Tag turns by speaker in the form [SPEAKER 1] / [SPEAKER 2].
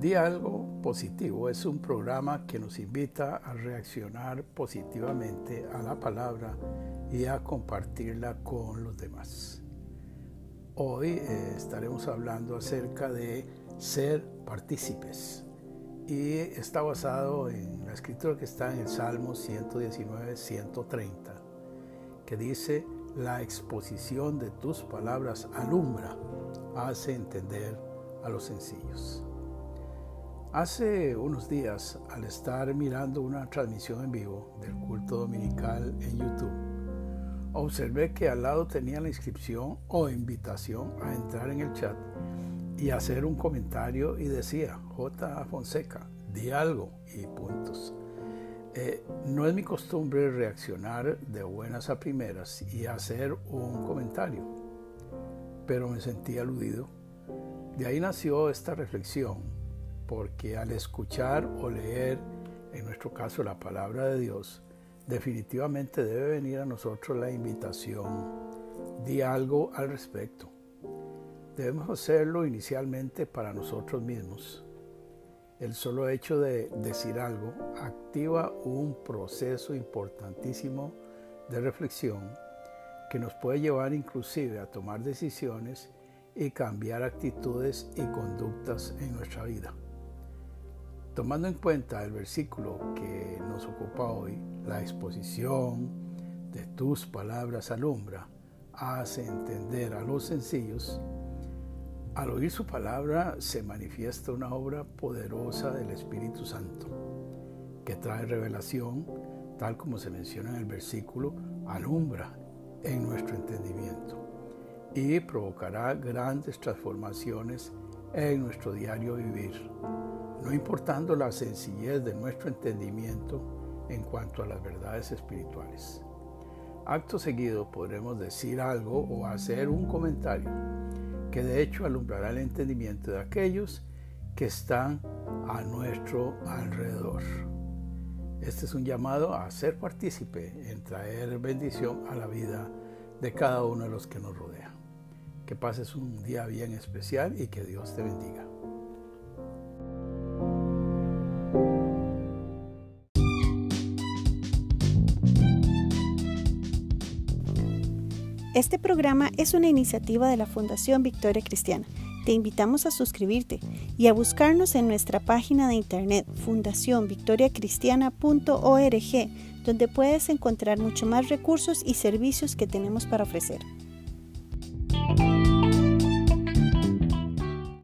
[SPEAKER 1] Di algo positivo es un programa que nos invita a reaccionar positivamente a la palabra y a compartirla con los demás. Hoy eh, estaremos hablando acerca de ser partícipes y está basado en la escritura que está en el Salmo 119, 130, que dice, la exposición de tus palabras alumbra, hace entender a los sencillos. Hace unos días, al estar mirando una transmisión en vivo del culto dominical en YouTube, observé que al lado tenía la inscripción o invitación a entrar en el chat y hacer un comentario y decía, J. Fonseca, di algo y puntos. Eh, no es mi costumbre reaccionar de buenas a primeras y hacer un comentario, pero me sentí aludido. De ahí nació esta reflexión porque al escuchar o leer, en nuestro caso la palabra de Dios, definitivamente debe venir a nosotros la invitación, di algo al respecto. Debemos hacerlo inicialmente para nosotros mismos. El solo hecho de decir algo activa un proceso importantísimo de reflexión que nos puede llevar inclusive a tomar decisiones y cambiar actitudes y conductas en nuestra vida. Tomando en cuenta el versículo que nos ocupa hoy, la exposición de tus palabras alumbra, hace entender a los sencillos, al oír su palabra se manifiesta una obra poderosa del Espíritu Santo, que trae revelación, tal como se menciona en el versículo, alumbra en nuestro entendimiento y provocará grandes transformaciones en nuestro diario vivir no importando la sencillez de nuestro entendimiento en cuanto a las verdades espirituales. Acto seguido podremos decir algo o hacer un comentario que de hecho alumbrará el entendimiento de aquellos que están a nuestro alrededor. Este es un llamado a ser partícipe en traer bendición a la vida de cada uno de los que nos rodea. Que pases un día bien especial y que Dios te bendiga.
[SPEAKER 2] Este programa es una iniciativa de la Fundación Victoria Cristiana. Te invitamos a suscribirte y a buscarnos en nuestra página de internet fundacionvictoriacristiana.org, donde puedes encontrar mucho más recursos y servicios que tenemos para ofrecer.